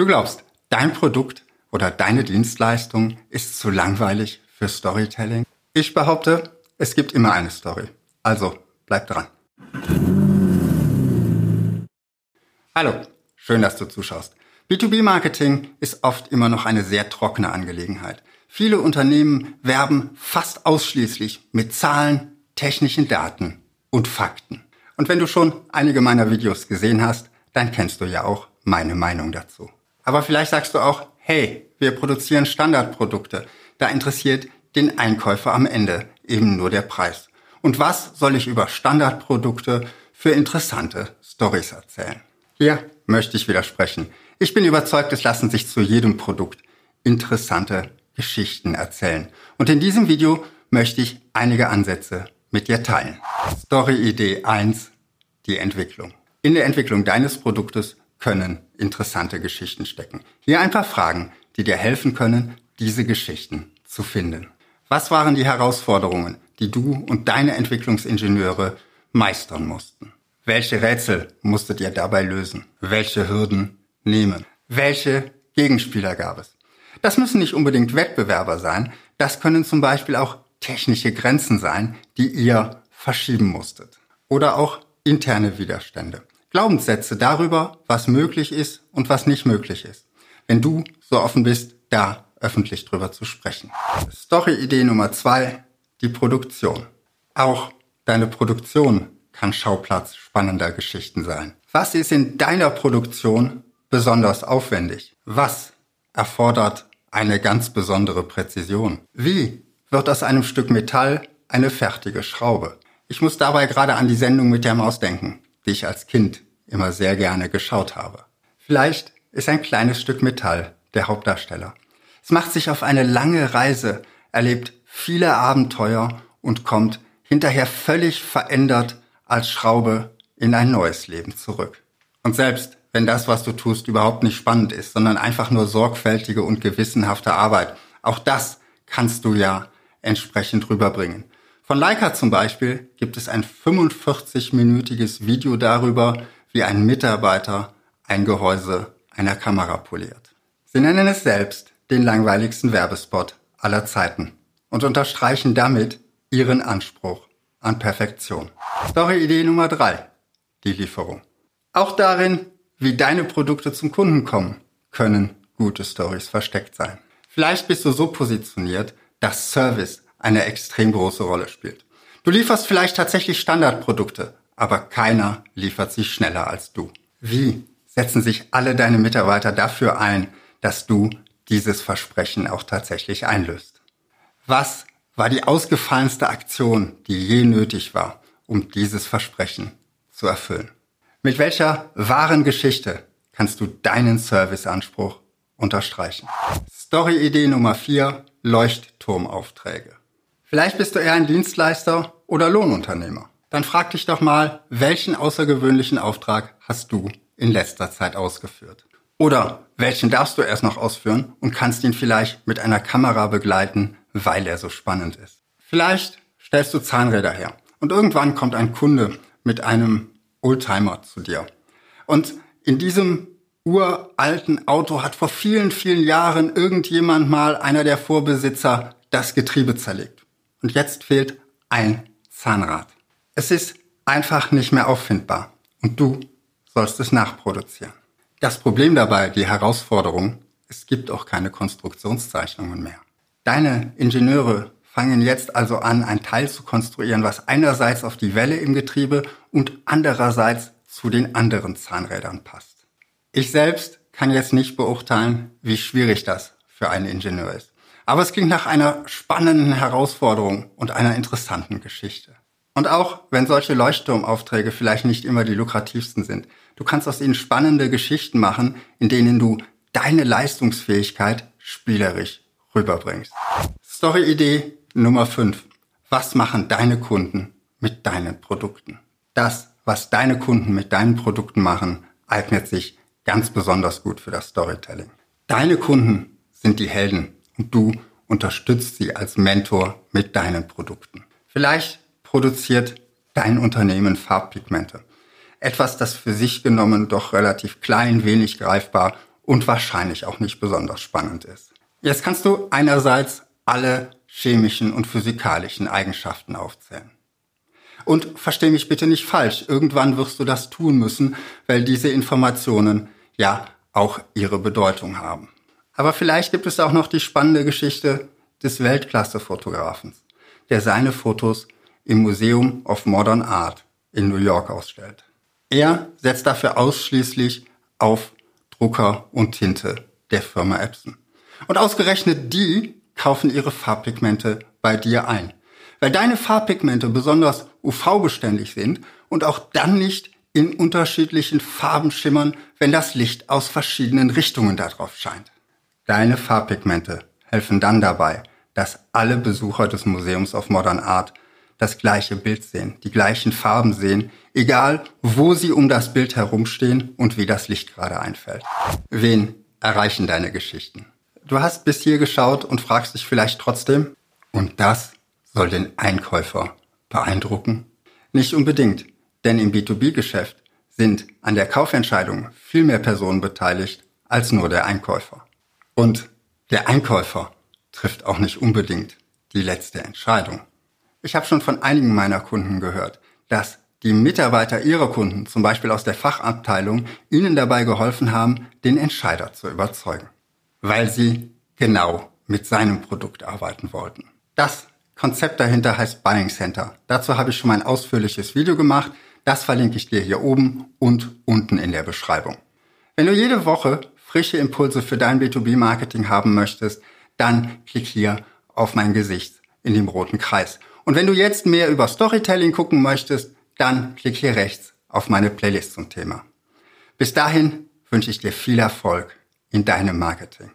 Du glaubst, dein Produkt oder deine Dienstleistung ist zu langweilig für Storytelling? Ich behaupte, es gibt immer eine Story. Also bleib dran. Hallo, schön, dass du zuschaust. B2B-Marketing ist oft immer noch eine sehr trockene Angelegenheit. Viele Unternehmen werben fast ausschließlich mit Zahlen, technischen Daten und Fakten. Und wenn du schon einige meiner Videos gesehen hast, dann kennst du ja auch meine Meinung dazu. Aber vielleicht sagst du auch, hey, wir produzieren Standardprodukte. Da interessiert den Einkäufer am Ende eben nur der Preis. Und was soll ich über Standardprodukte für interessante Stories erzählen? Hier möchte ich widersprechen. Ich bin überzeugt, es lassen sich zu jedem Produkt interessante Geschichten erzählen. Und in diesem Video möchte ich einige Ansätze mit dir teilen. Story-Idee 1, die Entwicklung. In der Entwicklung deines Produktes können interessante Geschichten stecken. Hier ein paar Fragen, die dir helfen können, diese Geschichten zu finden. Was waren die Herausforderungen, die du und deine Entwicklungsingenieure meistern mussten? Welche Rätsel musstet ihr dabei lösen? Welche Hürden nehmen? Welche Gegenspieler gab es? Das müssen nicht unbedingt Wettbewerber sein, das können zum Beispiel auch technische Grenzen sein, die ihr verschieben musstet. Oder auch interne Widerstände. Glaubenssätze darüber, was möglich ist und was nicht möglich ist. Wenn du so offen bist, da öffentlich drüber zu sprechen. Story-Idee Nummer zwei, die Produktion. Auch deine Produktion kann Schauplatz spannender Geschichten sein. Was ist in deiner Produktion besonders aufwendig? Was erfordert eine ganz besondere Präzision? Wie wird aus einem Stück Metall eine fertige Schraube? Ich muss dabei gerade an die Sendung mit der Maus denken, die ich als Kind immer sehr gerne geschaut habe. Vielleicht ist ein kleines Stück Metall der Hauptdarsteller. Es macht sich auf eine lange Reise, erlebt viele Abenteuer und kommt hinterher völlig verändert als Schraube in ein neues Leben zurück. Und selbst wenn das, was du tust, überhaupt nicht spannend ist, sondern einfach nur sorgfältige und gewissenhafte Arbeit, auch das kannst du ja entsprechend rüberbringen. Von Leica zum Beispiel gibt es ein 45-minütiges Video darüber, wie ein Mitarbeiter ein Gehäuse einer Kamera poliert. Sie nennen es selbst den langweiligsten Werbespot aller Zeiten und unterstreichen damit ihren Anspruch an Perfektion. Story-Idee Nummer drei: Die Lieferung. Auch darin, wie deine Produkte zum Kunden kommen, können gute Stories versteckt sein. Vielleicht bist du so positioniert, dass Service eine extrem große Rolle spielt. Du lieferst vielleicht tatsächlich Standardprodukte, aber keiner liefert sie schneller als du. Wie setzen sich alle deine Mitarbeiter dafür ein, dass du dieses Versprechen auch tatsächlich einlöst? Was war die ausgefallenste Aktion, die je nötig war, um dieses Versprechen zu erfüllen? Mit welcher wahren Geschichte kannst du deinen Serviceanspruch unterstreichen? Story-Idee Nummer 4, Leuchtturmaufträge. Vielleicht bist du eher ein Dienstleister oder Lohnunternehmer. Dann frag dich doch mal, welchen außergewöhnlichen Auftrag hast du in letzter Zeit ausgeführt? Oder welchen darfst du erst noch ausführen und kannst ihn vielleicht mit einer Kamera begleiten, weil er so spannend ist? Vielleicht stellst du Zahnräder her und irgendwann kommt ein Kunde mit einem Oldtimer zu dir. Und in diesem uralten Auto hat vor vielen, vielen Jahren irgendjemand mal, einer der Vorbesitzer, das Getriebe zerlegt. Und jetzt fehlt ein Zahnrad. Es ist einfach nicht mehr auffindbar. Und du sollst es nachproduzieren. Das Problem dabei, die Herausforderung, es gibt auch keine Konstruktionszeichnungen mehr. Deine Ingenieure fangen jetzt also an, ein Teil zu konstruieren, was einerseits auf die Welle im Getriebe und andererseits zu den anderen Zahnrädern passt. Ich selbst kann jetzt nicht beurteilen, wie schwierig das für einen Ingenieur ist. Aber es klingt nach einer spannenden Herausforderung und einer interessanten Geschichte. Und auch wenn solche Leuchtturmaufträge vielleicht nicht immer die lukrativsten sind, du kannst aus ihnen spannende Geschichten machen, in denen du deine Leistungsfähigkeit spielerisch rüberbringst. Story-Idee Nummer 5. Was machen deine Kunden mit deinen Produkten? Das, was deine Kunden mit deinen Produkten machen, eignet sich ganz besonders gut für das Storytelling. Deine Kunden sind die Helden und du unterstützt sie als Mentor mit deinen Produkten. Vielleicht produziert dein Unternehmen Farbpigmente. Etwas, das für sich genommen doch relativ klein, wenig greifbar und wahrscheinlich auch nicht besonders spannend ist. Jetzt kannst du einerseits alle chemischen und physikalischen Eigenschaften aufzählen. Und versteh mich bitte nicht falsch, irgendwann wirst du das tun müssen, weil diese Informationen ja auch ihre Bedeutung haben. Aber vielleicht gibt es auch noch die spannende Geschichte des Weltklasse-Fotografen, der seine Fotos im Museum of Modern Art in New York ausstellt. Er setzt dafür ausschließlich auf Drucker und Tinte der Firma Epson. Und ausgerechnet die kaufen ihre Farbpigmente bei dir ein. Weil deine Farbpigmente besonders UV-beständig sind und auch dann nicht in unterschiedlichen Farben schimmern, wenn das Licht aus verschiedenen Richtungen darauf scheint. Deine Farbpigmente helfen dann dabei, dass alle Besucher des Museums of Modern Art das gleiche Bild sehen, die gleichen Farben sehen, egal wo sie um das Bild herumstehen und wie das Licht gerade einfällt. Wen erreichen deine Geschichten? Du hast bis hier geschaut und fragst dich vielleicht trotzdem, und das soll den Einkäufer beeindrucken? Nicht unbedingt, denn im B2B-Geschäft sind an der Kaufentscheidung viel mehr Personen beteiligt als nur der Einkäufer. Und der Einkäufer trifft auch nicht unbedingt die letzte Entscheidung. Ich habe schon von einigen meiner Kunden gehört, dass die Mitarbeiter ihrer Kunden, zum Beispiel aus der Fachabteilung, ihnen dabei geholfen haben, den Entscheider zu überzeugen weil sie genau mit seinem Produkt arbeiten wollten. Das Konzept dahinter heißt Buying Center. Dazu habe ich schon mal ein ausführliches Video gemacht. Das verlinke ich dir hier oben und unten in der Beschreibung. Wenn du jede Woche frische Impulse für dein B2B-Marketing haben möchtest, dann klick hier auf mein Gesicht in dem roten Kreis. Und wenn du jetzt mehr über Storytelling gucken möchtest, dann klick hier rechts auf meine Playlist zum Thema. Bis dahin wünsche ich dir viel Erfolg in deinem Marketing.